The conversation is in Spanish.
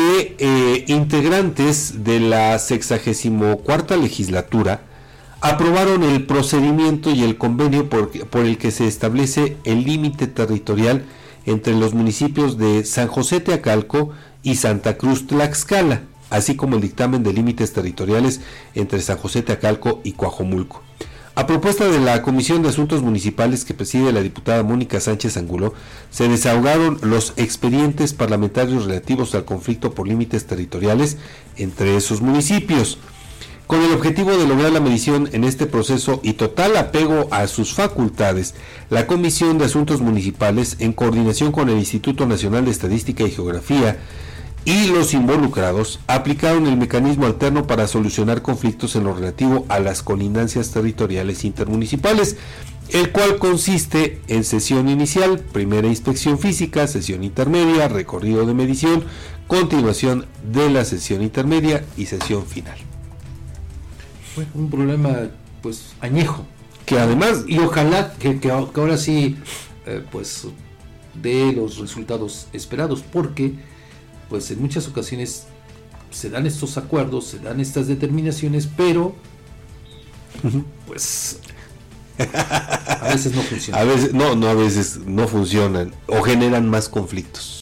eh, integrantes de la 64 legislatura aprobaron el procedimiento y el convenio por, por el que se establece el límite territorial entre los municipios de San José Teacalco y Santa Cruz Tlaxcala, así como el dictamen de límites territoriales entre San José Teacalco y Coajomulco. A propuesta de la Comisión de Asuntos Municipales que preside la diputada Mónica Sánchez Angulo, se desahogaron los expedientes parlamentarios relativos al conflicto por límites territoriales entre esos municipios. Con el objetivo de lograr la medición en este proceso y total apego a sus facultades, la Comisión de Asuntos Municipales, en coordinación con el Instituto Nacional de Estadística y Geografía, y los involucrados aplicaron el mecanismo alterno para solucionar conflictos en lo relativo a las colindancias territoriales intermunicipales, el cual consiste en sesión inicial, primera inspección física, sesión intermedia, recorrido de medición, continuación de la sesión intermedia y sesión final un problema pues añejo. Que además... Y ojalá que, que, ahora sí eh, pues dé los resultados esperados, porque pues en muchas ocasiones se dan estos acuerdos, se dan estas determinaciones, pero pues a veces no funcionan. A veces no, no a veces no funcionan o generan más conflictos.